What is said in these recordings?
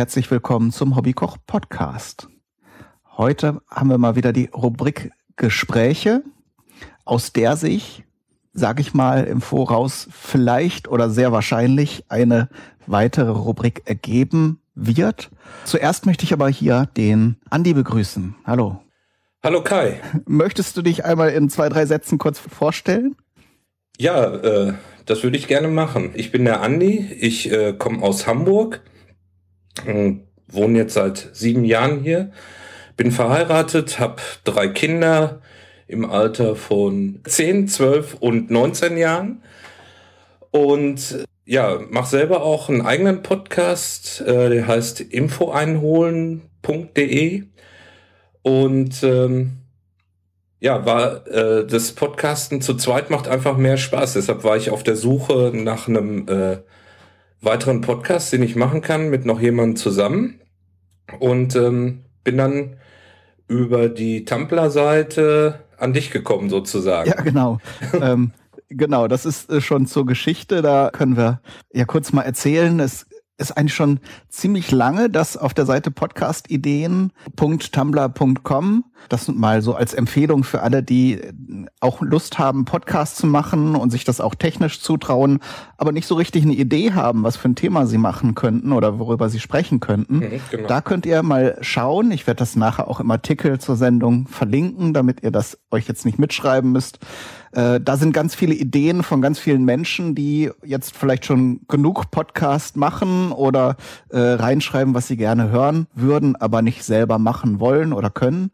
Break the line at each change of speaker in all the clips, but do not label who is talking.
herzlich willkommen zum Hobbykoch Podcast. Heute haben wir mal wieder die Rubrik Gespräche, aus der sich, sage ich mal im Voraus, vielleicht oder sehr wahrscheinlich eine weitere Rubrik ergeben wird. Zuerst möchte ich aber hier den Andi begrüßen. Hallo.
Hallo Kai.
Möchtest du dich einmal in zwei, drei Sätzen kurz vorstellen?
Ja, äh, das würde ich gerne machen. Ich bin der Andi, ich äh, komme aus Hamburg, wohne jetzt seit sieben Jahren hier, bin verheiratet, habe drei Kinder im Alter von 10, 12 und 19 Jahren. Und ja, mache selber auch einen eigenen Podcast, äh, der heißt infoeinholen.de und ähm, ja, war äh, das Podcasten zu zweit macht einfach mehr Spaß. Deshalb war ich auf der Suche nach einem äh, weiteren Podcast, den ich machen kann mit noch jemandem zusammen und ähm, bin dann über die Tumblr-Seite an dich gekommen sozusagen.
Ja, genau. ähm, genau, das ist äh, schon zur Geschichte. Da können wir ja kurz mal erzählen. Es ist eigentlich schon ziemlich lange, dass auf der Seite podcastideen.tumblr.com, das mal so als Empfehlung für alle, die auch Lust haben, Podcasts zu machen und sich das auch technisch zutrauen, aber nicht so richtig eine Idee haben, was für ein Thema sie machen könnten oder worüber sie sprechen könnten. Mhm, genau. Da könnt ihr mal schauen. Ich werde das nachher auch im Artikel zur Sendung verlinken, damit ihr das euch jetzt nicht mitschreiben müsst. Äh, da sind ganz viele Ideen von ganz vielen Menschen, die jetzt vielleicht schon genug Podcast machen oder äh, reinschreiben, was sie gerne hören würden, aber nicht selber machen wollen oder können.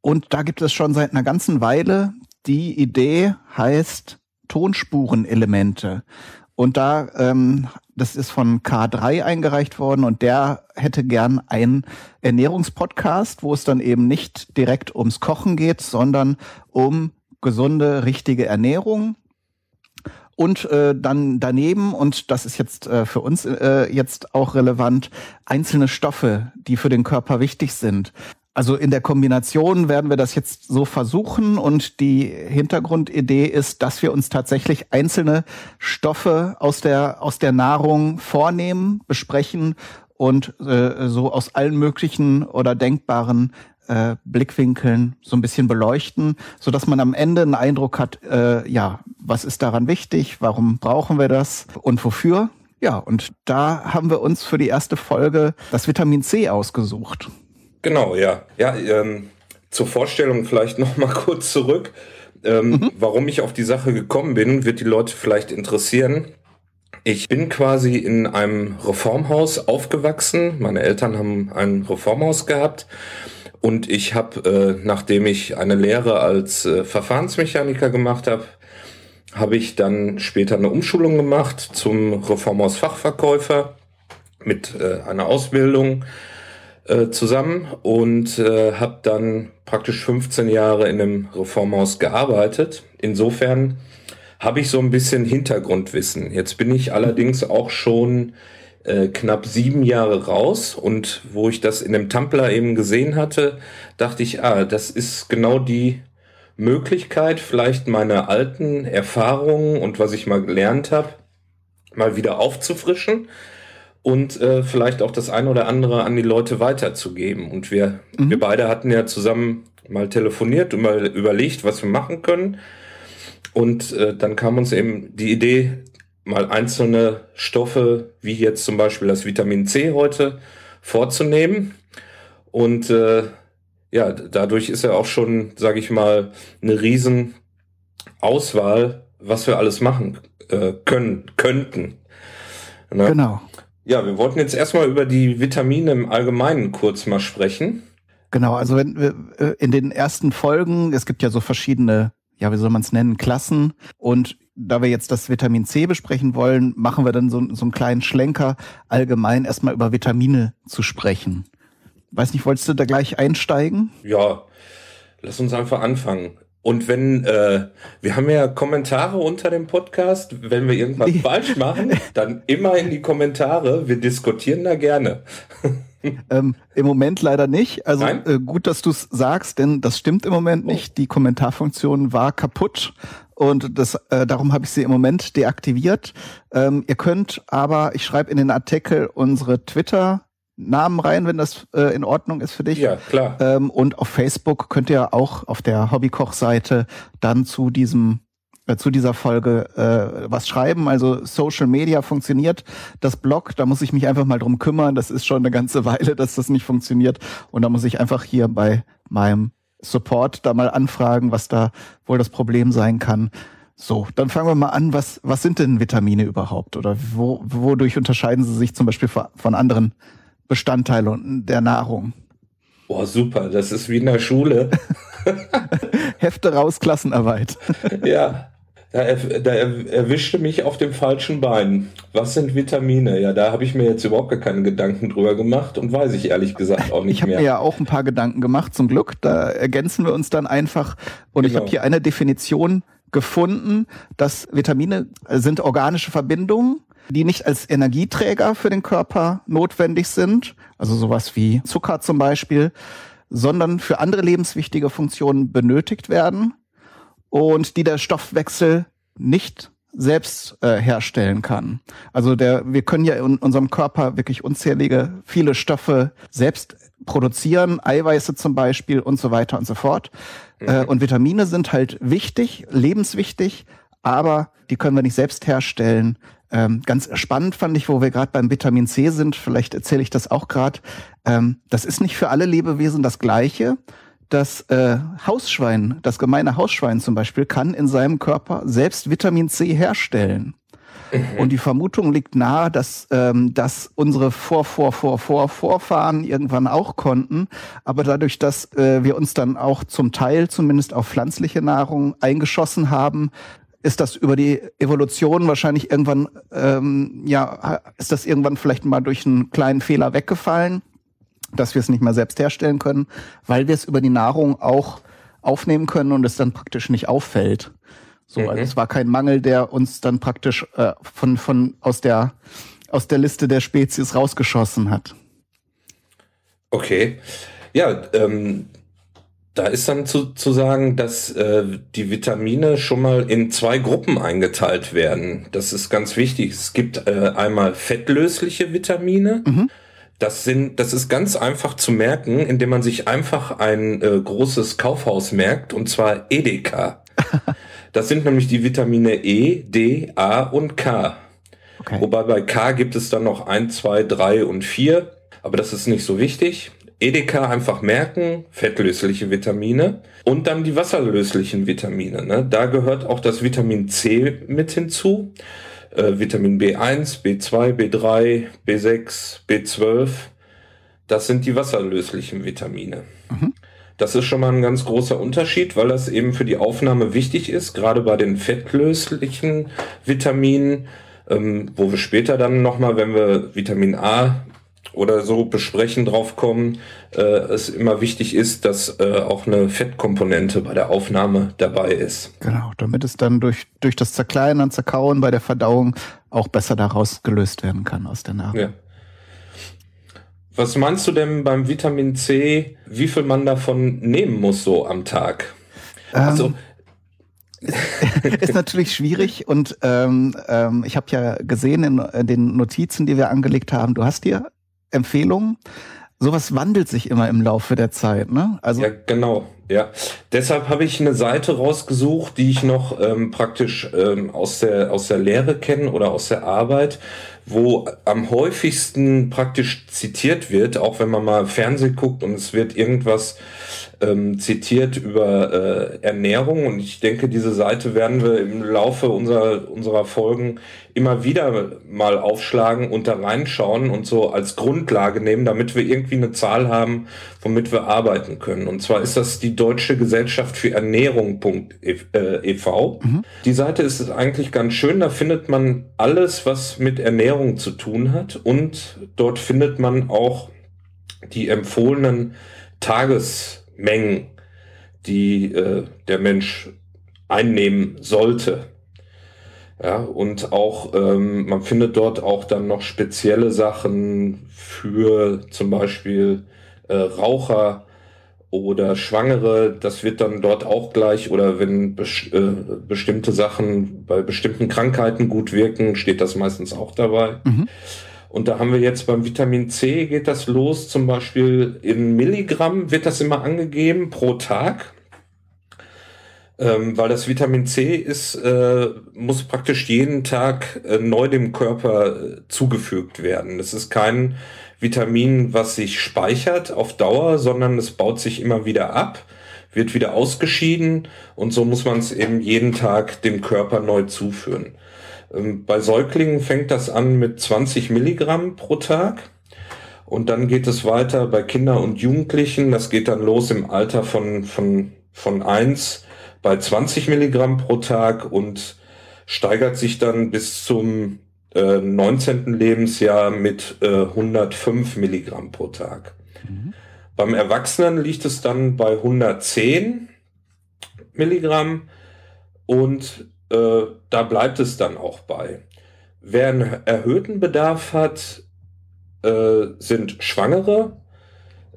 Und da gibt es schon seit einer ganzen Weile die Idee heißt Tonspurenelemente. Und da, ähm, das ist von K3 eingereicht worden und der hätte gern einen Ernährungspodcast, wo es dann eben nicht direkt ums Kochen geht, sondern um gesunde, richtige Ernährung. Und äh, dann daneben, und das ist jetzt äh, für uns äh, jetzt auch relevant, einzelne Stoffe, die für den Körper wichtig sind. Also in der Kombination werden wir das jetzt so versuchen und die Hintergrundidee ist, dass wir uns tatsächlich einzelne Stoffe aus der, aus der Nahrung vornehmen, besprechen und äh, so aus allen möglichen oder denkbaren äh, Blickwinkeln so ein bisschen beleuchten, so dass man am Ende einen Eindruck hat, äh, ja, was ist daran wichtig, warum brauchen wir das und wofür? Ja, und da haben wir uns für die erste Folge das Vitamin C ausgesucht.
Genau, ja. Ja, ähm, zur Vorstellung vielleicht noch mal kurz zurück. Ähm, mhm. Warum ich auf die Sache gekommen bin, wird die Leute vielleicht interessieren. Ich bin quasi in einem Reformhaus aufgewachsen. Meine Eltern haben ein Reformhaus gehabt und ich habe, äh, nachdem ich eine Lehre als äh, Verfahrensmechaniker gemacht habe, habe ich dann später eine Umschulung gemacht zum Reformhaus Fachverkäufer mit äh, einer Ausbildung äh, zusammen und äh, habe dann praktisch 15 Jahre in einem Reformhaus gearbeitet. Insofern habe ich so ein bisschen Hintergrundwissen. Jetzt bin ich allerdings auch schon äh, knapp sieben Jahre raus und wo ich das in dem Tumblr eben gesehen hatte, dachte ich, ah, das ist genau die Möglichkeit, vielleicht meine alten Erfahrungen und was ich mal gelernt habe, mal wieder aufzufrischen und äh, vielleicht auch das eine oder andere an die Leute weiterzugeben. Und wir, mhm. wir beide hatten ja zusammen mal telefoniert und mal überlegt, was wir machen können. Und äh, dann kam uns eben die Idee, mal einzelne Stoffe, wie jetzt zum Beispiel das Vitamin C heute, vorzunehmen. Und äh, ja, dadurch ist ja auch schon, sage ich mal, eine riesen Auswahl, was wir alles machen äh, können, könnten.
Ne? Genau.
Ja, wir wollten jetzt erstmal über die Vitamine im Allgemeinen kurz mal sprechen.
Genau, also wenn wir äh, in den ersten Folgen, es gibt ja so verschiedene, ja, wie soll man es nennen, Klassen und da wir jetzt das Vitamin C besprechen wollen, machen wir dann so, so einen kleinen Schlenker, allgemein erstmal über Vitamine zu sprechen. Weiß nicht, wolltest du da gleich einsteigen?
Ja, lass uns einfach anfangen. Und wenn, äh, wir haben ja Kommentare unter dem Podcast, wenn wir irgendwas falsch machen, dann immer in die Kommentare. Wir diskutieren da gerne.
ähm, Im Moment leider nicht. Also äh, gut, dass du es sagst, denn das stimmt im Moment nicht. Oh. Die Kommentarfunktion war kaputt und das, äh, darum habe ich sie im Moment deaktiviert. Ähm, ihr könnt aber, ich schreibe in den Artikel unsere Twitter Namen rein, wenn das äh, in Ordnung ist für dich.
Ja, klar.
Ähm, und auf Facebook könnt ihr auch auf der Hobbykoch-Seite dann zu diesem äh, zu dieser Folge äh, was schreiben. Also Social Media funktioniert. Das Blog, da muss ich mich einfach mal drum kümmern. Das ist schon eine ganze Weile, dass das nicht funktioniert. Und da muss ich einfach hier bei meinem Support da mal anfragen, was da wohl das Problem sein kann. So, dann fangen wir mal an. Was, was sind denn Vitamine überhaupt? Oder wo, wodurch unterscheiden sie sich zum Beispiel von anderen Bestandteilen der Nahrung?
Boah, super. Das ist wie in der Schule.
Hefte raus, Klassenarbeit.
ja. Da, da erwischte mich auf dem falschen Bein. Was sind Vitamine? Ja, da habe ich mir jetzt überhaupt gar keine Gedanken drüber gemacht und weiß ich ehrlich gesagt auch nicht
ich mehr. Ich habe mir ja auch ein paar Gedanken gemacht, zum Glück. Da ergänzen wir uns dann einfach. Und genau. ich habe hier eine Definition gefunden, dass Vitamine sind organische Verbindungen, die nicht als Energieträger für den Körper notwendig sind, also sowas wie Zucker zum Beispiel, sondern für andere lebenswichtige Funktionen benötigt werden und die der Stoffwechsel nicht selbst äh, herstellen kann. Also der, wir können ja in unserem Körper wirklich unzählige viele Stoffe selbst produzieren, Eiweiße zum Beispiel und so weiter und so fort. Mhm. Äh, und Vitamine sind halt wichtig, lebenswichtig, aber die können wir nicht selbst herstellen. Ähm, ganz spannend fand ich, wo wir gerade beim Vitamin C sind, vielleicht erzähle ich das auch gerade. Ähm, das ist nicht für alle Lebewesen das gleiche. Das äh, Hausschwein, das gemeine Hausschwein zum Beispiel, kann in seinem Körper selbst Vitamin C herstellen. Mhm. Und die Vermutung liegt nahe, dass ähm, dass unsere Vor, Vor, Vor, Vor, Vorfahren irgendwann auch konnten. Aber dadurch, dass äh, wir uns dann auch zum Teil zumindest auf pflanzliche Nahrung eingeschossen haben, ist das über die Evolution wahrscheinlich irgendwann, ähm, ja, ist das irgendwann vielleicht mal durch einen kleinen Fehler weggefallen, dass wir es nicht mehr selbst herstellen können, weil wir es über die Nahrung auch aufnehmen können und es dann praktisch nicht auffällt. So, mhm. also es war kein Mangel, der uns dann praktisch äh, von, von aus der aus der Liste der Spezies rausgeschossen hat.
Okay. Ja, ähm, da ist dann zu, zu sagen, dass äh, die Vitamine schon mal in zwei Gruppen eingeteilt werden. Das ist ganz wichtig. Es gibt äh, einmal fettlösliche Vitamine. Mhm. Das sind, das ist ganz einfach zu merken, indem man sich einfach ein äh, großes Kaufhaus merkt, und zwar Edeka. Das sind nämlich die Vitamine E, D, A und K. Okay. Wobei bei K gibt es dann noch 1, 2, 3 und 4, aber das ist nicht so wichtig. Edeka einfach merken, fettlösliche Vitamine und dann die wasserlöslichen Vitamine. Ne? Da gehört auch das Vitamin C mit hinzu. Äh, Vitamin B1, B2, B3, B6, B12. Das sind die wasserlöslichen Vitamine. Mhm. Das ist schon mal ein ganz großer Unterschied, weil das eben für die Aufnahme wichtig ist, gerade bei den fettlöslichen Vitaminen, ähm, wo wir später dann nochmal, wenn wir Vitamin A oder so besprechen, drauf kommen, äh, es immer wichtig ist, dass äh, auch eine Fettkomponente bei der Aufnahme dabei ist.
Genau, damit es dann durch, durch das Zerkleinern, Zerkauen bei der Verdauung auch besser daraus gelöst werden kann aus der Nahrung. Ja.
Was meinst du denn beim Vitamin C, wie viel man davon nehmen muss so am Tag?
Ähm, also ist natürlich schwierig und ähm, ähm, ich habe ja gesehen in, in, den Notizen, die wir angelegt haben, du hast dir Empfehlungen. Sowas wandelt sich immer im Laufe der Zeit, ne?
Also ja, genau. Ja, deshalb habe ich eine Seite rausgesucht, die ich noch ähm, praktisch ähm, aus der aus der Lehre kenne oder aus der Arbeit, wo am häufigsten praktisch zitiert wird, auch wenn man mal Fernsehen guckt und es wird irgendwas ähm, zitiert über äh, Ernährung. Und ich denke, diese Seite werden wir im Laufe unserer, unserer Folgen immer wieder mal aufschlagen und da reinschauen und so als Grundlage nehmen, damit wir irgendwie eine Zahl haben, womit wir arbeiten können. Und zwar ist das die Deutsche Gesellschaft für Ernährung.ev. Äh, mhm. Die Seite ist eigentlich ganz schön, da findet man alles, was mit Ernährung zu tun hat und dort findet man auch die empfohlenen Tagesmengen, die äh, der Mensch einnehmen sollte. Ja, und auch, ähm, man findet dort auch dann noch spezielle Sachen für zum Beispiel äh, Raucher oder Schwangere. Das wird dann dort auch gleich, oder wenn bes äh, bestimmte Sachen bei bestimmten Krankheiten gut wirken, steht das meistens auch dabei. Mhm. Und da haben wir jetzt beim Vitamin C geht das los, zum Beispiel in Milligramm wird das immer angegeben pro Tag. Ähm, weil das Vitamin C ist, äh, muss praktisch jeden Tag äh, neu dem Körper äh, zugefügt werden. Das ist kein Vitamin, was sich speichert auf Dauer, sondern es baut sich immer wieder ab, wird wieder ausgeschieden und so muss man es eben jeden Tag dem Körper neu zuführen. Ähm, bei Säuglingen fängt das an mit 20 Milligramm pro Tag. Und dann geht es weiter bei Kindern und Jugendlichen. Das geht dann los im Alter von, von, von eins bei 20 Milligramm pro Tag und steigert sich dann bis zum äh, 19. Lebensjahr mit äh, 105 Milligramm pro Tag. Mhm. Beim Erwachsenen liegt es dann bei 110 Milligramm und äh, da bleibt es dann auch bei. Wer einen erhöhten Bedarf hat, äh, sind Schwangere.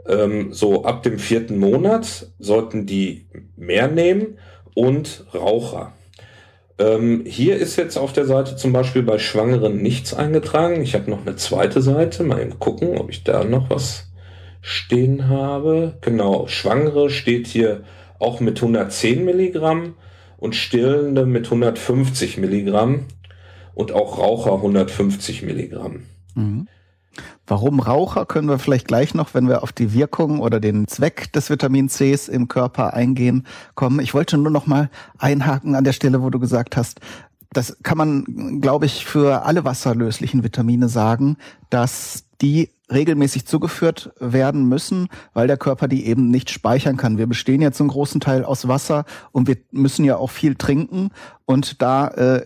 Ähm, so ab dem vierten Monat sollten die mehr nehmen und Raucher. Ähm, hier ist jetzt auf der Seite zum Beispiel bei Schwangeren nichts eingetragen. Ich habe noch eine zweite Seite. Mal eben gucken, ob ich da noch was stehen habe. Genau, Schwangere steht hier auch mit 110 Milligramm und Stillende mit 150 Milligramm und auch Raucher 150 Milligramm. Mhm.
Warum Raucher können wir vielleicht gleich noch, wenn wir auf die Wirkung oder den Zweck des Vitamin Cs im Körper eingehen, kommen. Ich wollte nur noch mal einhaken an der Stelle, wo du gesagt hast, das kann man, glaube ich, für alle wasserlöslichen Vitamine sagen, dass die regelmäßig zugeführt werden müssen, weil der Körper die eben nicht speichern kann. Wir bestehen jetzt einen großen Teil aus Wasser und wir müssen ja auch viel trinken und da äh,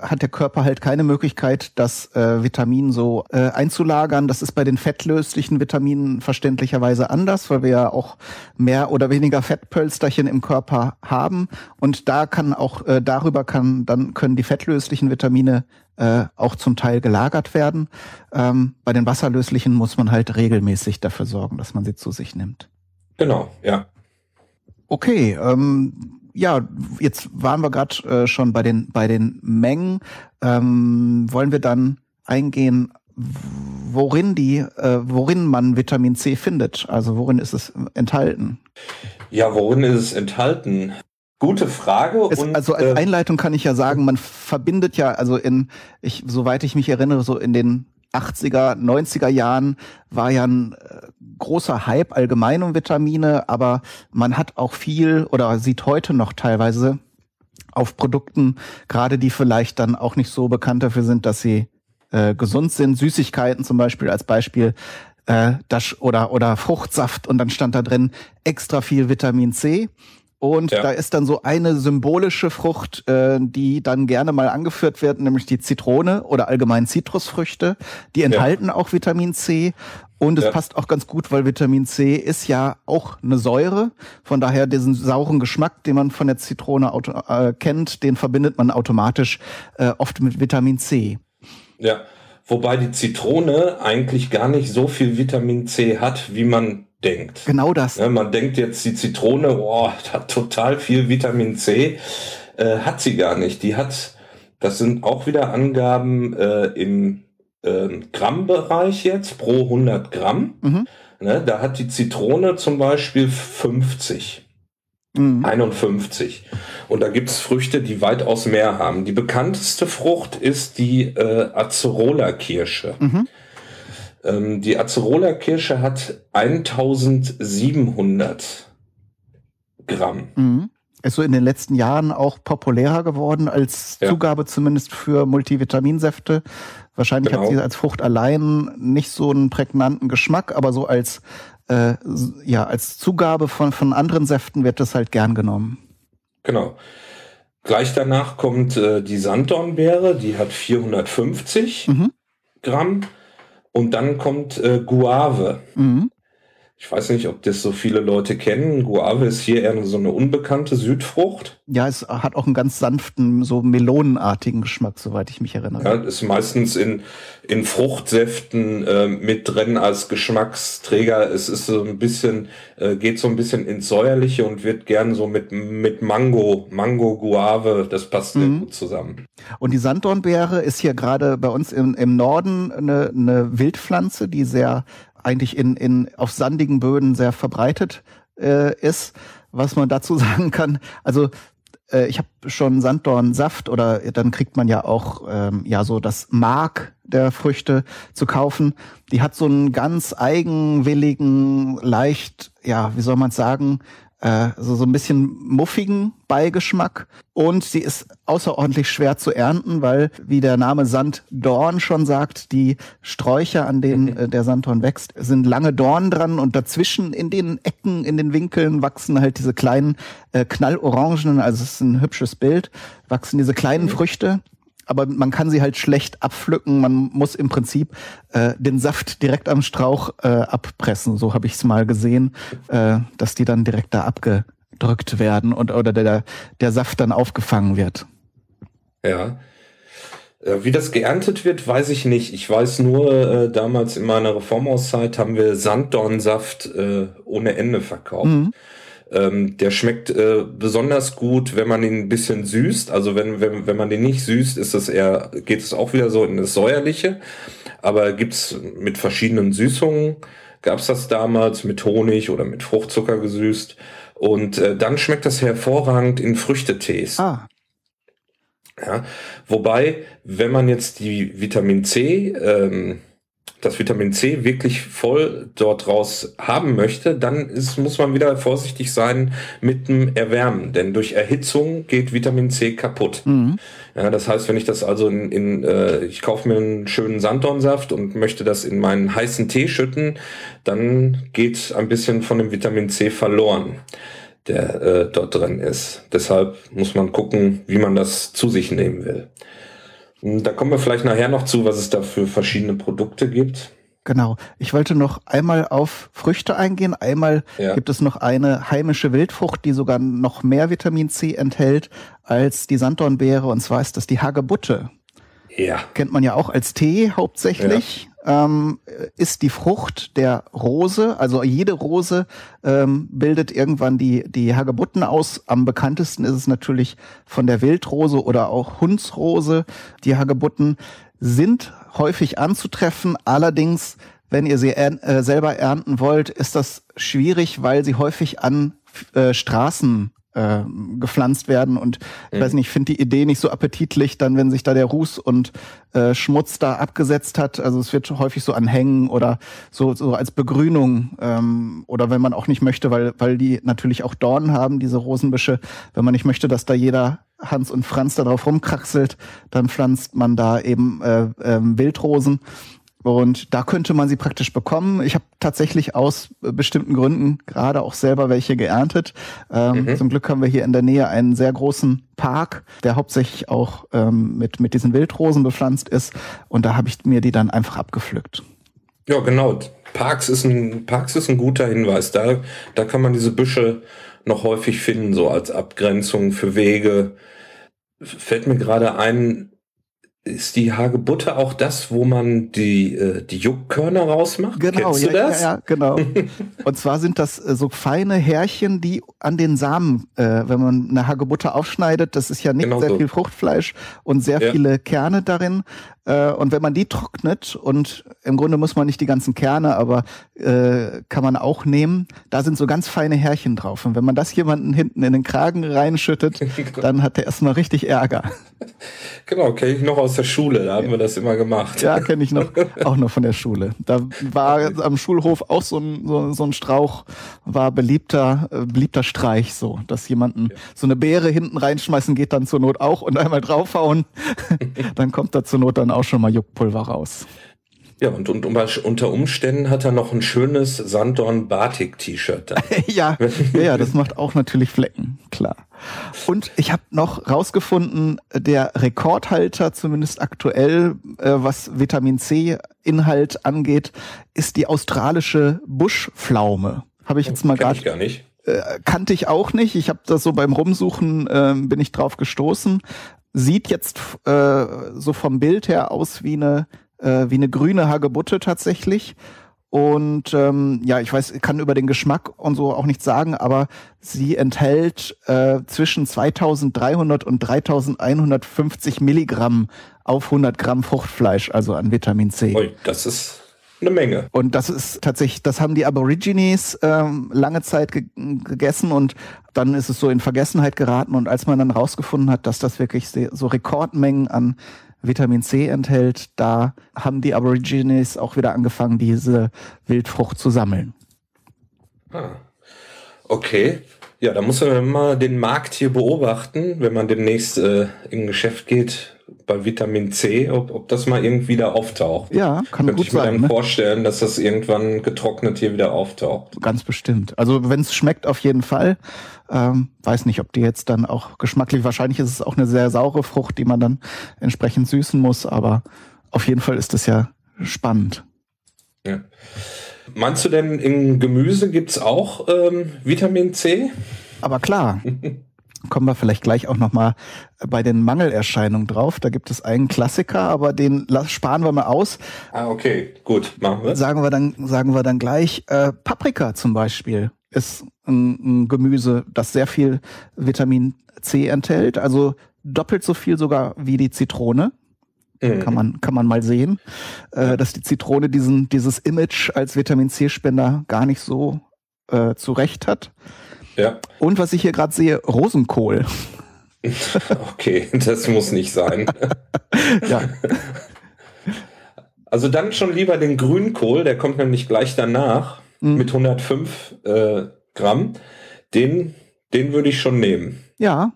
hat der Körper halt keine Möglichkeit, das äh, Vitamin so äh, einzulagern. Das ist bei den fettlöslichen Vitaminen verständlicherweise anders, weil wir ja auch mehr oder weniger Fettpölsterchen im Körper haben und da kann auch äh, darüber kann dann können die fettlöslichen Vitamine äh, auch zum Teil gelagert werden. Ähm, bei den wasserlöslichen muss man halt regelmäßig dafür sorgen, dass man sie zu sich nimmt.
Genau, ja.
Okay, ähm, ja, jetzt waren wir gerade äh, schon bei den bei den Mengen. Ähm, wollen wir dann eingehen, worin die, äh, worin man Vitamin C findet? Also worin ist es enthalten?
Ja, worin ist es enthalten? Gute Frage.
Es, und, also als äh, Einleitung kann ich ja sagen, man verbindet ja, also in, ich, soweit ich mich erinnere, so in den 80er, 90er Jahren war ja ein äh, großer Hype allgemein um Vitamine, aber man hat auch viel oder sieht heute noch teilweise auf Produkten, gerade die vielleicht dann auch nicht so bekannt dafür sind, dass sie äh, gesund sind. Süßigkeiten zum Beispiel als Beispiel äh, das, oder, oder Fruchtsaft und dann stand da drin extra viel Vitamin C. Und ja. da ist dann so eine symbolische Frucht, äh, die dann gerne mal angeführt wird, nämlich die Zitrone oder allgemein Zitrusfrüchte. Die enthalten ja. auch Vitamin C. Und es ja. passt auch ganz gut, weil Vitamin C ist ja auch eine Säure. Von daher diesen sauren Geschmack, den man von der Zitrone auto, äh, kennt, den verbindet man automatisch äh, oft mit Vitamin C.
Ja, wobei die Zitrone eigentlich gar nicht so viel Vitamin C hat, wie man denkt.
Genau das.
Ja, man denkt jetzt, die Zitrone, boah, hat total viel Vitamin C. Äh, hat sie gar nicht. Die hat, das sind auch wieder Angaben äh, im äh, Grammbereich jetzt pro 100 Gramm. Mhm. Ne, da hat die Zitrone zum Beispiel 50. Mhm. 51. Und da gibt's Früchte, die weitaus mehr haben. Die bekannteste Frucht ist die äh, Acerola-Kirsche. Mhm. Ähm, die Acerola-Kirsche hat 1700 Gramm.
Mhm. Ist so in den letzten Jahren auch populärer geworden als ja. Zugabe zumindest für Multivitaminsäfte. Wahrscheinlich genau. hat sie als Frucht allein nicht so einen prägnanten Geschmack, aber so als äh, ja als Zugabe von von anderen Säften wird das halt gern genommen.
Genau. Gleich danach kommt äh, die Sanddornbeere, die hat 450 mhm. Gramm. Und dann kommt äh, Guave. Mhm. Ich weiß nicht, ob das so viele Leute kennen. Guave ist hier eher so eine unbekannte Südfrucht.
Ja, es hat auch einen ganz sanften, so melonenartigen Geschmack, soweit ich mich erinnere. Ja,
ist meistens in, in Fruchtsäften äh, mit drin als Geschmacksträger. Es ist so ein bisschen, äh, geht so ein bisschen ins Säuerliche und wird gern so mit, mit Mango, Mango Guave, das passt mhm. sehr gut zusammen.
Und die Sanddornbeere ist hier gerade bei uns im, im Norden eine, eine Wildpflanze, die sehr eigentlich in, in, auf sandigen Böden sehr verbreitet äh, ist. Was man dazu sagen kann, also äh, ich habe schon Sanddornsaft oder dann kriegt man ja auch ähm, ja so das Mark der Früchte zu kaufen. Die hat so einen ganz eigenwilligen, leicht, ja, wie soll man sagen, äh, so, so ein bisschen muffigen Beigeschmack. Und sie ist außerordentlich schwer zu ernten, weil, wie der Name Sanddorn schon sagt, die Sträucher, an denen äh, der Sanddorn wächst, sind lange Dornen dran und dazwischen in den Ecken, in den Winkeln wachsen halt diese kleinen äh, knallorangenen, also es ist ein hübsches Bild, wachsen diese kleinen mhm. Früchte aber man kann sie halt schlecht abpflücken. Man muss im Prinzip äh, den Saft direkt am Strauch äh, abpressen. So habe ich es mal gesehen, äh, dass die dann direkt da abgedrückt werden und oder der, der Saft dann aufgefangen wird.
Ja. Äh, wie das geerntet wird, weiß ich nicht. Ich weiß nur, äh, damals in meiner Reformauszeit haben wir Sanddornsaft äh, ohne Ende verkauft. Mhm. Ähm, der schmeckt äh, besonders gut, wenn man ihn ein bisschen süßt. Also wenn, wenn, wenn man den nicht süßt, ist es eher, geht es auch wieder so in das Säuerliche. Aber gibt's mit verschiedenen Süßungen, gab's das damals mit Honig oder mit Fruchtzucker gesüßt. Und äh, dann schmeckt das hervorragend in Früchtetees. Ah. Ja, wobei, wenn man jetzt die Vitamin C ähm, das Vitamin C wirklich voll dort raus haben möchte, dann ist, muss man wieder vorsichtig sein mit dem Erwärmen, denn durch Erhitzung geht Vitamin C kaputt. Mhm. Ja, das heißt, wenn ich das also in, in äh, ich kaufe mir einen schönen Sanddornsaft und möchte das in meinen heißen Tee schütten, dann geht ein bisschen von dem Vitamin C verloren der äh, dort drin ist. Deshalb muss man gucken, wie man das zu sich nehmen will. Da kommen wir vielleicht nachher noch zu, was es da für verschiedene Produkte gibt.
Genau. Ich wollte noch einmal auf Früchte eingehen. Einmal ja. gibt es noch eine heimische Wildfrucht, die sogar noch mehr Vitamin C enthält als die Sanddornbeere. Und zwar ist das die Hagebutte. Ja. Kennt man ja auch als Tee hauptsächlich. Ähm, ist die Frucht der Rose. Also jede Rose ähm, bildet irgendwann die, die Hagebutten aus. Am bekanntesten ist es natürlich von der Wildrose oder auch Hundsrose. Die Hagebutten sind häufig anzutreffen. Allerdings, wenn ihr sie äh, selber ernten wollt, ist das schwierig, weil sie häufig an äh, Straßen äh, gepflanzt werden. Und ich mhm. weiß nicht, ich finde die Idee nicht so appetitlich, dann wenn sich da der Ruß und äh, Schmutz da abgesetzt hat. Also es wird häufig so anhängen oder so, so als Begrünung ähm, oder wenn man auch nicht möchte, weil, weil die natürlich auch Dornen haben, diese Rosenbüsche, wenn man nicht möchte, dass da jeder Hans und Franz da drauf rumkraxelt, dann pflanzt man da eben äh, äh, Wildrosen. Und da könnte man sie praktisch bekommen. Ich habe tatsächlich aus bestimmten Gründen gerade auch selber welche geerntet. Ähm, mhm. Zum Glück haben wir hier in der Nähe einen sehr großen Park, der hauptsächlich auch ähm, mit, mit diesen Wildrosen bepflanzt ist. Und da habe ich mir die dann einfach abgepflückt.
Ja, genau. Parks ist ein, Parks ist ein guter Hinweis. Da, da kann man diese Büsche noch häufig finden, so als Abgrenzung für Wege. Fällt mir gerade ein, ist die Hagebutte auch das, wo man die, äh, die Juckkörner rausmacht?
Genau, Kennst ja, du das? Ja, ja, genau. Und zwar sind das äh, so feine Härchen, die an den Samen, äh, wenn man eine Hagebutte aufschneidet, das ist ja nicht genau sehr so. viel Fruchtfleisch und sehr ja. viele Kerne darin. Äh, und wenn man die trocknet, und im Grunde muss man nicht die ganzen Kerne, aber äh, kann man auch nehmen, da sind so ganz feine Härchen drauf. Und wenn man das jemanden hinten in den Kragen reinschüttet, dann hat der erstmal richtig Ärger.
Genau, kenne ich noch aus der Schule, da haben wir das immer gemacht.
Ja, kenne ich noch, auch noch von der Schule. Da war am Schulhof auch so ein, so, so ein Strauch, war beliebter, äh, beliebter Streich, so, dass jemanden ja. so eine Beere hinten reinschmeißen geht dann zur Not auch und einmal draufhauen, dann kommt da zur Not dann auch schon mal Juckpulver raus.
Ja, und, und unter Umständen hat er noch ein schönes Sanddorn-Batik-T-Shirt.
ja, ja, das macht auch natürlich Flecken, klar. Und ich habe noch rausgefunden, der Rekordhalter, zumindest aktuell, äh, was Vitamin C-Inhalt angeht, ist die australische Buschpflaume. Habe ich jetzt mal gerade.
gar nicht.
Äh, kannte ich auch nicht. Ich habe das so beim Rumsuchen äh, bin ich drauf gestoßen. Sieht jetzt äh, so vom Bild her aus wie eine äh, wie eine grüne Hagebutte tatsächlich. Und ähm, ja, ich weiß, kann über den Geschmack und so auch nichts sagen, aber sie enthält äh, zwischen 2300 und 3150 Milligramm auf 100 Gramm Fruchtfleisch, also an Vitamin C.
Ui, das ist eine Menge.
Und das ist tatsächlich, das haben die Aborigines ähm, lange Zeit ge gegessen und dann ist es so in Vergessenheit geraten. Und als man dann rausgefunden hat, dass das wirklich so Rekordmengen an Vitamin C enthält, da haben die Aborigines auch wieder angefangen, diese Wildfrucht zu sammeln.
Ah. Okay. Ja, da muss man mal den Markt hier beobachten, wenn man demnächst äh, in ein Geschäft geht bei Vitamin C, ob, ob das mal irgendwie da auftaucht.
Ja, kann Könnte gut
ich mir
sein.
Dann ne? vorstellen, dass das irgendwann getrocknet hier wieder auftaucht.
Ganz bestimmt. Also wenn es schmeckt, auf jeden Fall. Ähm, weiß nicht, ob die jetzt dann auch geschmacklich, wahrscheinlich ist es auch eine sehr saure Frucht, die man dann entsprechend süßen muss, aber auf jeden Fall ist es ja spannend.
Ja. Meinst du denn, in Gemüse gibt's auch ähm, Vitamin C?
Aber klar. kommen wir vielleicht gleich auch nochmal bei den Mangelerscheinungen drauf. Da gibt es einen Klassiker, aber den sparen wir mal aus.
Ah, okay, gut, machen wir.
Sagen wir dann, sagen wir dann gleich. Äh, Paprika zum Beispiel ist ein, ein Gemüse, das sehr viel Vitamin C enthält, also doppelt so viel sogar wie die Zitrone. Mhm. Kann man, kann man mal sehen, äh, dass die Zitrone diesen, dieses Image als Vitamin C-Spender gar nicht so äh, zurecht hat.
Ja.
Und was ich hier gerade sehe, Rosenkohl.
Okay, das muss nicht sein.
ja.
Also dann schon lieber den Grünkohl, der kommt nämlich gleich danach mhm. mit 105 äh, Gramm. Den, den würde ich schon nehmen.
Ja.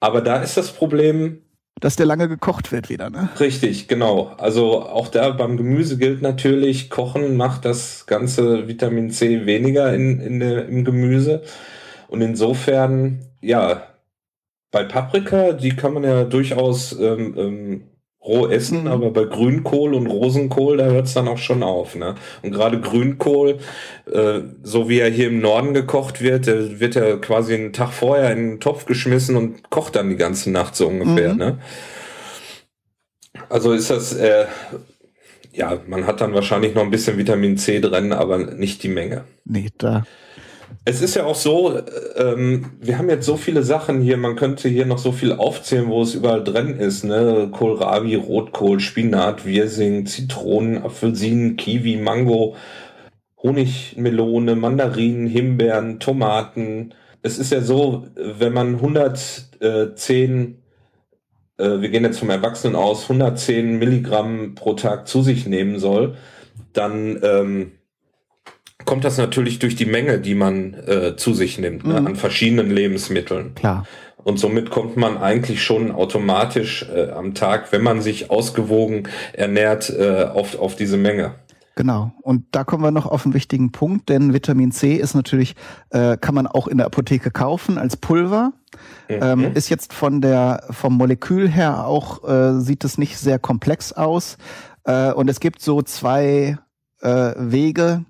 Aber da ist das Problem,
dass der lange gekocht wird wieder, ne?
Richtig, genau. Also auch da beim Gemüse gilt natürlich, Kochen macht das ganze Vitamin C weniger in, in der, im Gemüse. Und insofern, ja, bei Paprika, die kann man ja durchaus ähm, ähm, roh essen, mhm. aber bei Grünkohl und Rosenkohl, da hört es dann auch schon auf. Ne? Und gerade Grünkohl, äh, so wie er hier im Norden gekocht wird, der wird ja quasi einen Tag vorher in den Topf geschmissen und kocht dann die ganze Nacht so ungefähr. Mhm. Ne? Also ist das, äh, ja, man hat dann wahrscheinlich noch ein bisschen Vitamin C drin, aber nicht die Menge.
Nee, da
es ist ja auch so, ähm, wir haben jetzt so viele Sachen hier, man könnte hier noch so viel aufzählen, wo es überall drin ist, ne? Kohlrabi, Rotkohl, Spinat, Wirsing, Zitronen, Apfelsinen, Kiwi, Mango, Honigmelone, Mandarinen, Himbeeren, Tomaten. Es ist ja so, wenn man 110, äh, wir gehen jetzt vom Erwachsenen aus, 110 Milligramm pro Tag zu sich nehmen soll, dann ähm, kommt das natürlich durch die Menge, die man äh, zu sich nimmt, ne, mhm. ne, an verschiedenen Lebensmitteln.
Klar.
Und somit kommt man eigentlich schon automatisch äh, am Tag, wenn man sich ausgewogen ernährt, äh, auf, auf diese Menge.
Genau. Und da kommen wir noch auf einen wichtigen Punkt, denn Vitamin C ist natürlich, äh, kann man auch in der Apotheke kaufen als Pulver. Mhm. Ähm, ist jetzt von der, vom Molekül her auch, äh, sieht es nicht sehr komplex aus. Äh, und es gibt so zwei äh, Wege,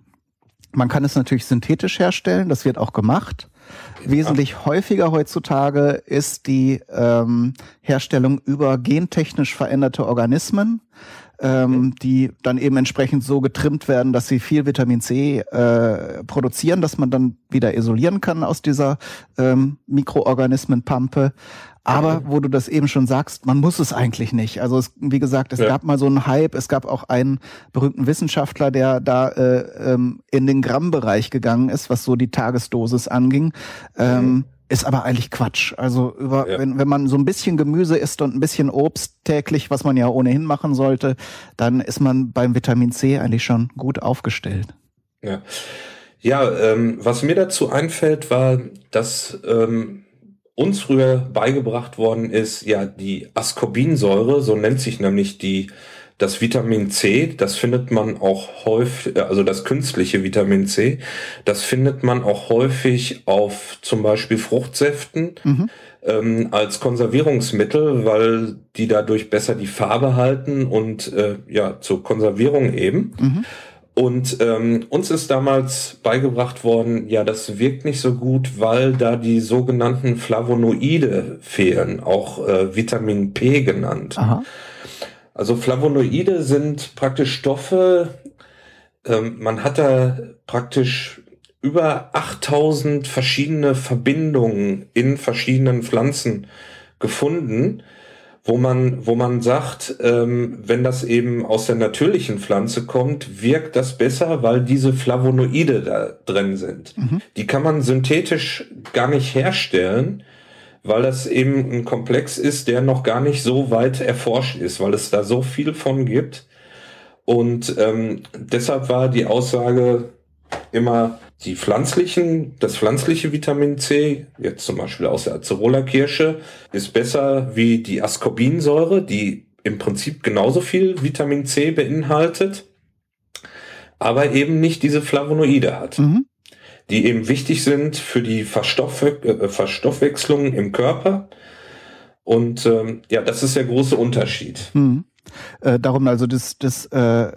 man kann es natürlich synthetisch herstellen, das wird auch gemacht. Ja. Wesentlich häufiger heutzutage ist die ähm, Herstellung über gentechnisch veränderte Organismen, ähm, die dann eben entsprechend so getrimmt werden, dass sie viel Vitamin C äh, produzieren, dass man dann wieder isolieren kann aus dieser ähm, Mikroorganismenpampe. Aber wo du das eben schon sagst, man muss es eigentlich nicht. Also es, wie gesagt, es ja. gab mal so einen Hype, es gab auch einen berühmten Wissenschaftler, der da äh, ähm, in den Grammbereich gegangen ist, was so die Tagesdosis anging. Ähm, mhm. Ist aber eigentlich Quatsch. Also über, ja. wenn, wenn man so ein bisschen Gemüse isst und ein bisschen Obst täglich, was man ja ohnehin machen sollte, dann ist man beim Vitamin C eigentlich schon gut aufgestellt.
Ja. Ja, ähm, was mir dazu einfällt, war, dass ähm, uns früher beigebracht worden ist, ja, die Ascorbinsäure, so nennt sich nämlich die das Vitamin C, das findet man auch häufig, äh, also das künstliche Vitamin C, das findet man auch häufig auf zum Beispiel Fruchtsäften mhm. ähm, als Konservierungsmittel, weil die dadurch besser die Farbe halten und äh, ja zur Konservierung eben. Mhm. Und ähm, uns ist damals beigebracht worden, ja, das wirkt nicht so gut, weil da die sogenannten Flavonoide fehlen, auch äh, Vitamin P genannt. Aha. Also Flavonoide sind praktisch Stoffe, ähm, man hat da praktisch über 8000 verschiedene Verbindungen in verschiedenen Pflanzen gefunden, wo man, wo man sagt, ähm, wenn das eben aus der natürlichen Pflanze kommt, wirkt das besser, weil diese Flavonoide da drin sind. Mhm. Die kann man synthetisch gar nicht herstellen weil das eben ein Komplex ist, der noch gar nicht so weit erforscht ist, weil es da so viel von gibt. Und ähm, deshalb war die Aussage immer, die pflanzlichen, das pflanzliche Vitamin C, jetzt zum Beispiel aus der Acerola-Kirsche, ist besser wie die Ascorbinsäure, die im Prinzip genauso viel Vitamin C beinhaltet, aber eben nicht diese Flavonoide hat. Mhm die eben wichtig sind für die Verstoffwe äh, Verstoffwechslung im Körper. Und ähm, ja, das ist der große Unterschied.
Hm. Äh, darum also das, das äh,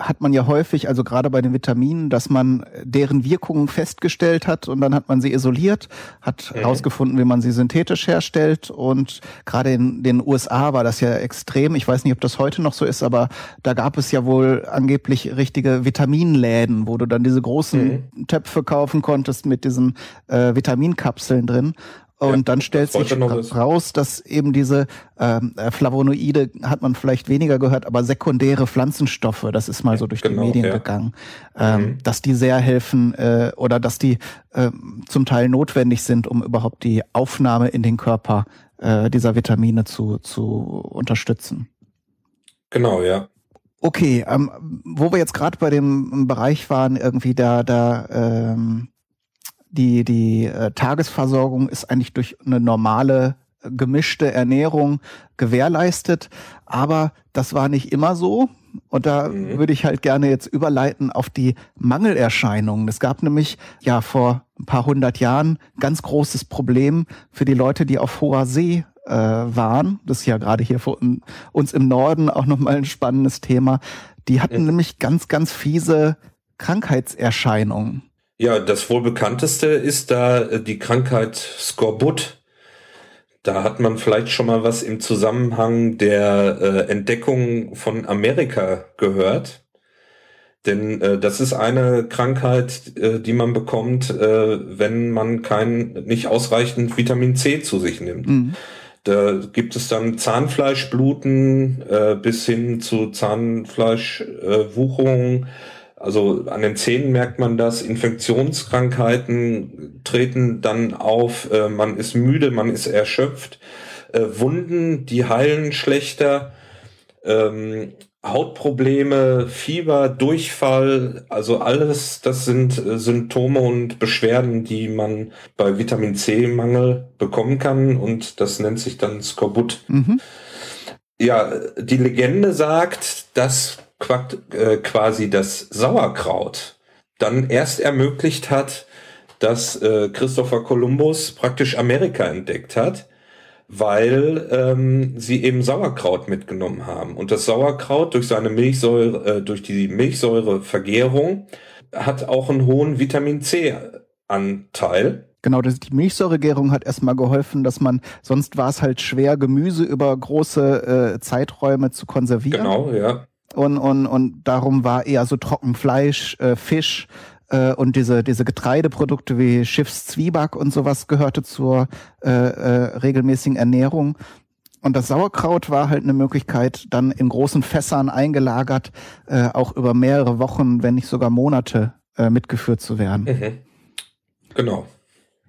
hat man ja häufig, also gerade bei den Vitaminen, dass man deren Wirkungen festgestellt hat und dann hat man sie isoliert, hat herausgefunden, mhm. wie man sie synthetisch herstellt und gerade in den USA war das ja extrem. Ich weiß nicht, ob das heute noch so ist, aber da gab es ja wohl angeblich richtige Vitaminläden, wo du dann diese großen mhm. Töpfe kaufen konntest mit diesen äh, Vitaminkapseln drin. Und ja, dann stellt sich raus, dass eben diese ähm, äh, Flavonoide, hat man vielleicht weniger gehört, aber sekundäre Pflanzenstoffe, das ist mal so durch genau, die Medien ja. gegangen, ähm, mhm. dass die sehr helfen äh, oder dass die äh, zum Teil notwendig sind, um überhaupt die Aufnahme in den Körper äh, dieser Vitamine zu, zu unterstützen.
Genau, ja.
Okay, ähm, wo wir jetzt gerade bei dem Bereich waren, irgendwie da, da ähm, die, die äh, Tagesversorgung ist eigentlich durch eine normale äh, gemischte Ernährung gewährleistet. Aber das war nicht immer so. Und da mhm. würde ich halt gerne jetzt überleiten auf die Mangelerscheinungen. Es gab nämlich ja vor ein paar hundert Jahren ganz großes Problem für die Leute, die auf hoher See äh, waren. Das ist ja gerade hier für uns im Norden auch nochmal ein spannendes Thema. Die hatten mhm. nämlich ganz, ganz fiese Krankheitserscheinungen.
Ja, das wohl bekannteste ist da äh, die Krankheit Skorbut. Da hat man vielleicht schon mal was im Zusammenhang der äh, Entdeckung von Amerika gehört. Denn äh, das ist eine Krankheit, äh, die man bekommt, äh, wenn man kein nicht ausreichend Vitamin C zu sich nimmt. Mhm. Da gibt es dann Zahnfleischbluten äh, bis hin zu Zahnfleischwucherung. Also an den Zähnen merkt man das, Infektionskrankheiten treten dann auf, äh, man ist müde, man ist erschöpft, äh, Wunden, die heilen schlechter, ähm, Hautprobleme, Fieber, Durchfall, also alles, das sind äh, Symptome und Beschwerden, die man bei Vitamin C-Mangel bekommen kann und das nennt sich dann Skorbut. Mhm. Ja, die Legende sagt, dass quasi das Sauerkraut dann erst ermöglicht hat, dass äh, Christopher Columbus praktisch Amerika entdeckt hat, weil ähm, sie eben Sauerkraut mitgenommen haben. Und das Sauerkraut durch seine Milchsäure, äh, durch die Milchsäurevergärung hat auch einen hohen Vitamin C-Anteil.
Genau, das, die Milchsäuregärung hat erstmal geholfen, dass man, sonst war es halt schwer, Gemüse über große äh, Zeiträume zu konservieren.
Genau, ja.
Und, und, und darum war eher so Trockenfleisch, äh, Fisch äh, und diese, diese Getreideprodukte wie Schiffszwieback und sowas gehörte zur äh, äh, regelmäßigen Ernährung. Und das Sauerkraut war halt eine Möglichkeit, dann in großen Fässern eingelagert, äh, auch über mehrere Wochen, wenn nicht sogar Monate äh, mitgeführt zu werden. Mhm.
Genau.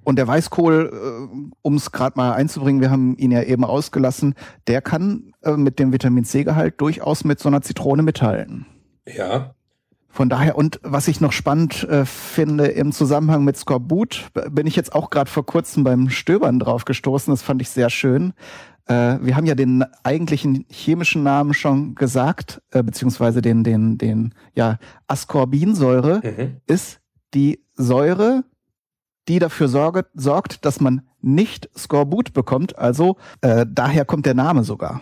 Und der Weißkohl, äh, um es gerade mal einzubringen, wir haben ihn ja eben ausgelassen, der kann äh, mit dem Vitamin C-Gehalt durchaus mit so einer Zitrone mithalten.
Ja.
Von daher, und was ich noch spannend äh, finde im Zusammenhang mit Skorbut, bin ich jetzt auch gerade vor kurzem beim Stöbern drauf gestoßen, das fand ich sehr schön. Äh, wir haben ja den eigentlichen chemischen Namen schon gesagt, äh, beziehungsweise den, den, den, ja, Ascorbinsäure mhm. ist die Säure, die dafür sorge, sorgt, dass man nicht Skorbut bekommt. Also äh, daher kommt der Name sogar.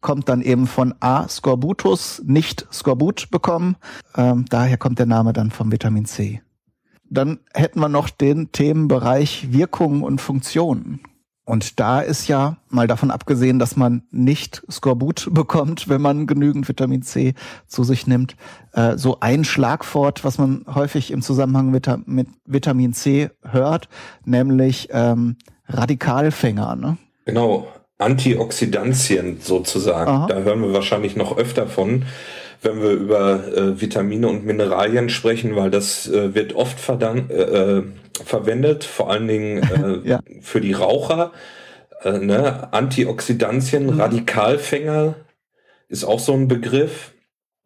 Kommt dann eben von A Scorbutus, nicht Skorbut bekommen. Ähm, daher kommt der Name dann vom Vitamin C. Dann hätten wir noch den Themenbereich Wirkungen und Funktionen. Und da ist ja, mal davon abgesehen, dass man nicht Skorbut bekommt, wenn man genügend Vitamin C zu sich nimmt, äh, so ein Schlagwort, was man häufig im Zusammenhang mit, mit Vitamin C hört, nämlich ähm, Radikalfänger. Ne?
Genau, Antioxidantien sozusagen. Aha. Da hören wir wahrscheinlich noch öfter von wenn wir über äh, Vitamine und Mineralien sprechen, weil das äh, wird oft äh, äh verwendet, vor allen Dingen äh, ja. für die Raucher. Äh, ne? Antioxidantien, mhm. Radikalfänger ist auch so ein Begriff.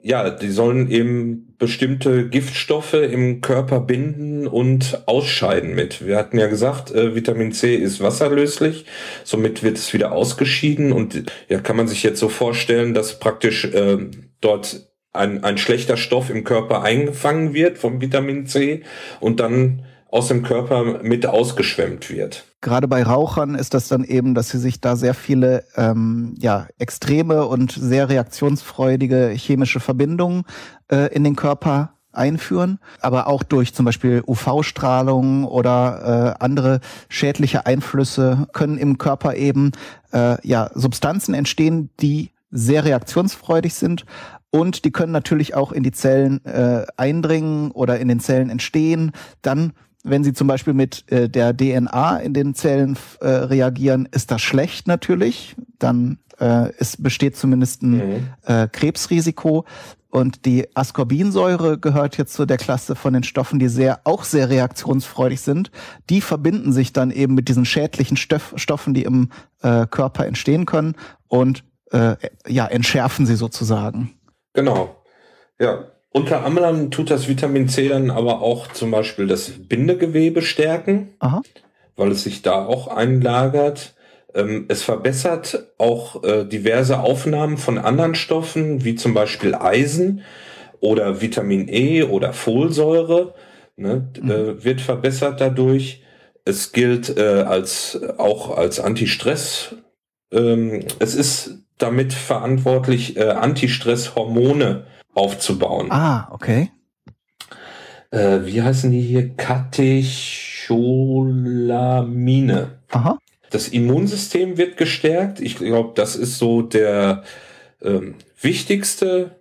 Ja, die sollen eben bestimmte Giftstoffe im Körper binden und ausscheiden mit. Wir hatten ja gesagt, äh, Vitamin C ist wasserlöslich, somit wird es wieder ausgeschieden und ja, kann man sich jetzt so vorstellen, dass praktisch äh, dort ein, ein schlechter Stoff im Körper eingefangen wird vom Vitamin C und dann aus dem Körper mit ausgeschwemmt wird.
Gerade bei Rauchern ist das dann eben, dass sie sich da sehr viele ähm, ja, extreme und sehr reaktionsfreudige chemische Verbindungen äh, in den Körper einführen, aber auch durch zum Beispiel UV-Strahlung oder äh, andere schädliche Einflüsse können im Körper eben äh, ja Substanzen entstehen, die sehr reaktionsfreudig sind und die können natürlich auch in die Zellen äh, eindringen oder in den Zellen entstehen. Dann wenn sie zum Beispiel mit äh, der DNA in den Zellen äh, reagieren, ist das schlecht natürlich. Dann äh, es besteht zumindest ein mhm. äh, Krebsrisiko. Und die Ascorbinsäure gehört jetzt zu der Klasse von den Stoffen, die sehr, auch sehr reaktionsfreudig sind. Die verbinden sich dann eben mit diesen schädlichen Stoff, Stoffen, die im äh, Körper entstehen können und äh, ja, entschärfen sie sozusagen.
Genau. Ja, unter anderem tut das Vitamin C dann aber auch zum Beispiel das Bindegewebe stärken, Aha. weil es sich da auch einlagert. Ähm, es verbessert auch äh, diverse Aufnahmen von anderen Stoffen, wie zum Beispiel Eisen oder Vitamin E oder Folsäure, ne, mhm. äh, wird verbessert dadurch. Es gilt äh, als auch als Antistress. Ähm, es ist damit verantwortlich, Antistresshormone aufzubauen.
Ah, okay.
Äh, wie heißen die hier? Katecholamine. Aha. Das Immunsystem wird gestärkt. Ich glaube, das ist so der ähm, wichtigste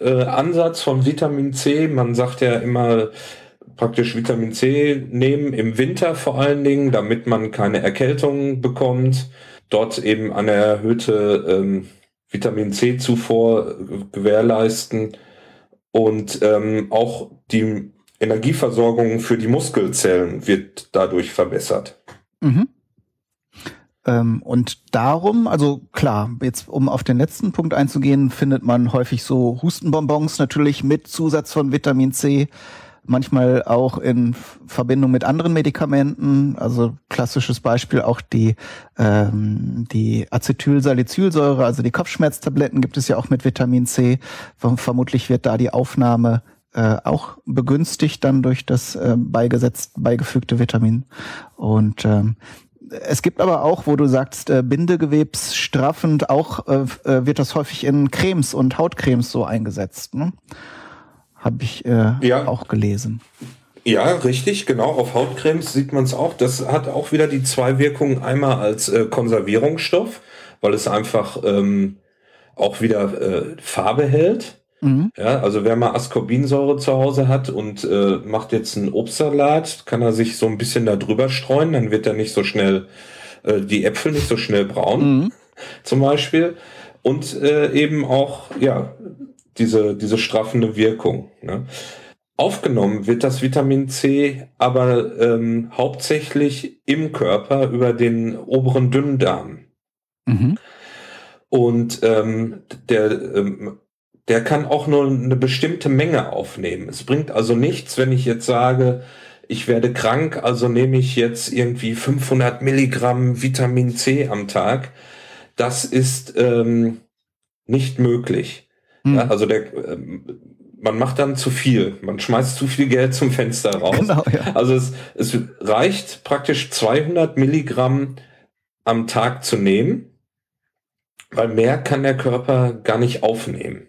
äh, Ansatz von Vitamin C. Man sagt ja immer praktisch Vitamin C nehmen im Winter vor allen Dingen, damit man keine Erkältung bekommt. Dort eben eine erhöhte ähm, Vitamin C-Zufuhr gewährleisten und ähm, auch die Energieversorgung für die Muskelzellen wird dadurch verbessert. Mhm.
Ähm, und darum, also klar, jetzt um auf den letzten Punkt einzugehen, findet man häufig so Hustenbonbons natürlich mit Zusatz von Vitamin C manchmal auch in Verbindung mit anderen Medikamenten. Also klassisches Beispiel auch die, ähm, die Acetylsalicylsäure, also die Kopfschmerztabletten gibt es ja auch mit Vitamin C. Vermutlich wird da die Aufnahme äh, auch begünstigt dann durch das äh, beigesetzt, beigefügte Vitamin. Und ähm, es gibt aber auch, wo du sagst, äh, bindegewebsstraffend, auch äh, äh wird das häufig in Cremes und Hautcremes so eingesetzt. Ne? Habe ich äh, ja. auch gelesen.
Ja, richtig, genau. Auf Hautcremes sieht man es auch. Das hat auch wieder die zwei Wirkungen. Einmal als äh, Konservierungsstoff, weil es einfach ähm, auch wieder äh, Farbe hält. Mhm. Ja, also wer mal Ascorbinsäure zu Hause hat und äh, macht jetzt einen Obstsalat, kann er sich so ein bisschen da drüber streuen, dann wird er nicht so schnell, äh, die Äpfel nicht so schnell braun, mhm. zum Beispiel. Und äh, eben auch, ja, diese, diese straffende Wirkung. Ne? Aufgenommen wird das Vitamin C aber ähm, hauptsächlich im Körper über den oberen Dünndarm. Mhm. Und ähm, der, ähm, der kann auch nur eine bestimmte Menge aufnehmen. Es bringt also nichts, wenn ich jetzt sage, ich werde krank, also nehme ich jetzt irgendwie 500 Milligramm Vitamin C am Tag das ist ähm, nicht möglich. Mhm. Ja, also der, ähm, man macht dann zu viel. Man schmeißt zu viel Geld zum Fenster raus. Genau, ja. Also es, es reicht praktisch 200 Milligramm am Tag zu nehmen, weil mehr kann der Körper gar nicht aufnehmen.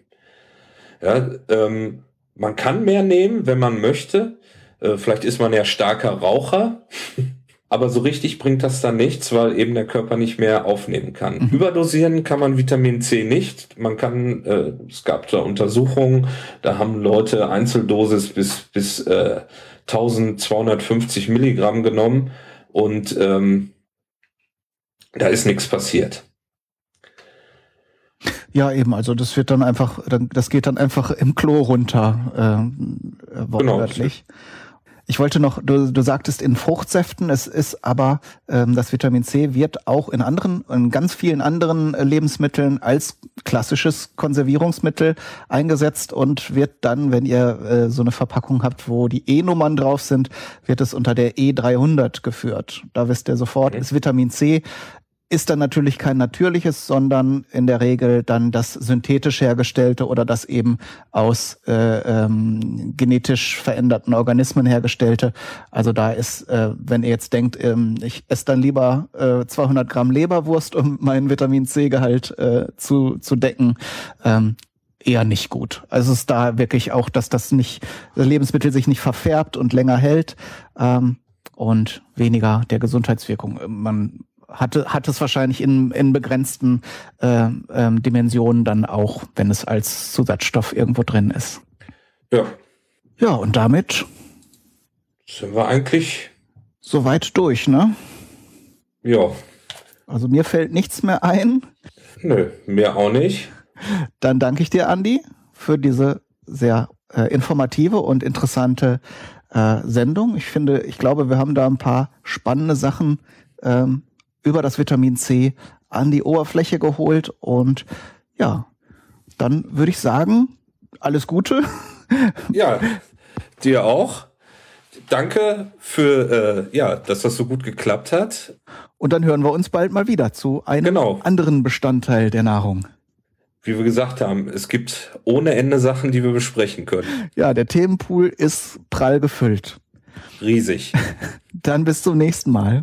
Ja, ähm, man kann mehr nehmen, wenn man möchte. Äh, vielleicht ist man ja starker Raucher. Aber so richtig bringt das dann nichts, weil eben der Körper nicht mehr aufnehmen kann. Mhm. Überdosieren kann man Vitamin C nicht. Man kann, äh, es gab da Untersuchungen, da haben Leute Einzeldosis bis, bis äh, 1250 Milligramm genommen und ähm, da ist nichts passiert.
Ja, eben, also das wird dann einfach, das geht dann einfach im Klo runter, äh, wortwörtlich. Genau. Ich wollte noch, du, du sagtest in Fruchtsäften, es ist aber, ähm, das Vitamin C wird auch in anderen, in ganz vielen anderen äh, Lebensmitteln als klassisches Konservierungsmittel eingesetzt und wird dann, wenn ihr äh, so eine Verpackung habt, wo die E-Nummern drauf sind, wird es unter der E300 geführt. Da wisst ihr sofort, mhm. ist Vitamin C ist dann natürlich kein natürliches, sondern in der Regel dann das synthetisch hergestellte oder das eben aus äh, ähm, genetisch veränderten Organismen hergestellte. Also da ist, äh, wenn ihr jetzt denkt, ähm, ich esse dann lieber äh, 200 Gramm Leberwurst, um meinen Vitamin C-Gehalt äh, zu, zu decken, ähm, eher nicht gut. Also es ist da wirklich auch, dass das nicht, das Lebensmittel sich nicht verfärbt und länger hält ähm, und weniger der Gesundheitswirkung. Man hatte, hat es wahrscheinlich in, in begrenzten äh, ähm, Dimensionen dann auch, wenn es als Zusatzstoff irgendwo drin ist.
Ja.
Ja, und damit
sind wir eigentlich
soweit durch, ne?
Ja.
Also mir fällt nichts mehr ein.
Nö, mir auch nicht.
Dann danke ich dir, Andi, für diese sehr äh, informative und interessante äh, Sendung. Ich finde, ich glaube, wir haben da ein paar spannende Sachen ähm, über das Vitamin C an die Oberfläche geholt und ja, dann würde ich sagen, alles Gute.
Ja, dir auch. Danke für, äh, ja, dass das so gut geklappt hat.
Und dann hören wir uns bald mal wieder zu einem genau. anderen Bestandteil der Nahrung.
Wie wir gesagt haben, es gibt ohne Ende Sachen, die wir besprechen können.
Ja, der Themenpool ist prall gefüllt.
Riesig.
dann bis zum nächsten Mal.